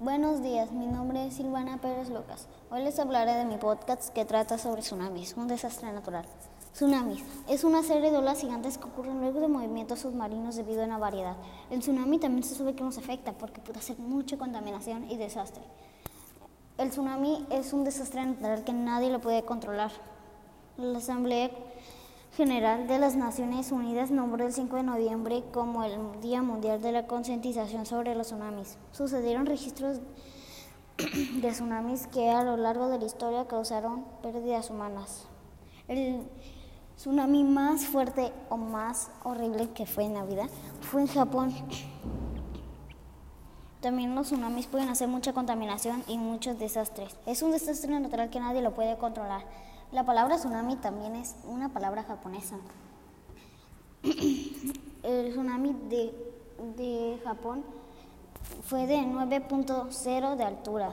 Buenos días, mi nombre es Silvana Pérez Lucas. Hoy les hablaré de mi podcast que trata sobre tsunamis, un desastre natural. Tsunamis es una serie de olas gigantes que ocurren luego de movimientos submarinos debido a una variedad. El tsunami también se sabe que nos afecta porque puede hacer mucha contaminación y desastre. El tsunami es un desastre natural que nadie lo puede controlar. La Asamblea General de las Naciones Unidas nombró el 5 de noviembre como el Día Mundial de la Concientización sobre los Tsunamis. Sucedieron registros de tsunamis que a lo largo de la historia causaron pérdidas humanas. El tsunami más fuerte o más horrible que fue en la vida fue en Japón. También los tsunamis pueden hacer mucha contaminación y muchos desastres. Es un desastre natural que nadie lo puede controlar. La palabra tsunami también es una palabra japonesa. El tsunami de, de Japón fue de 9.0 de altura.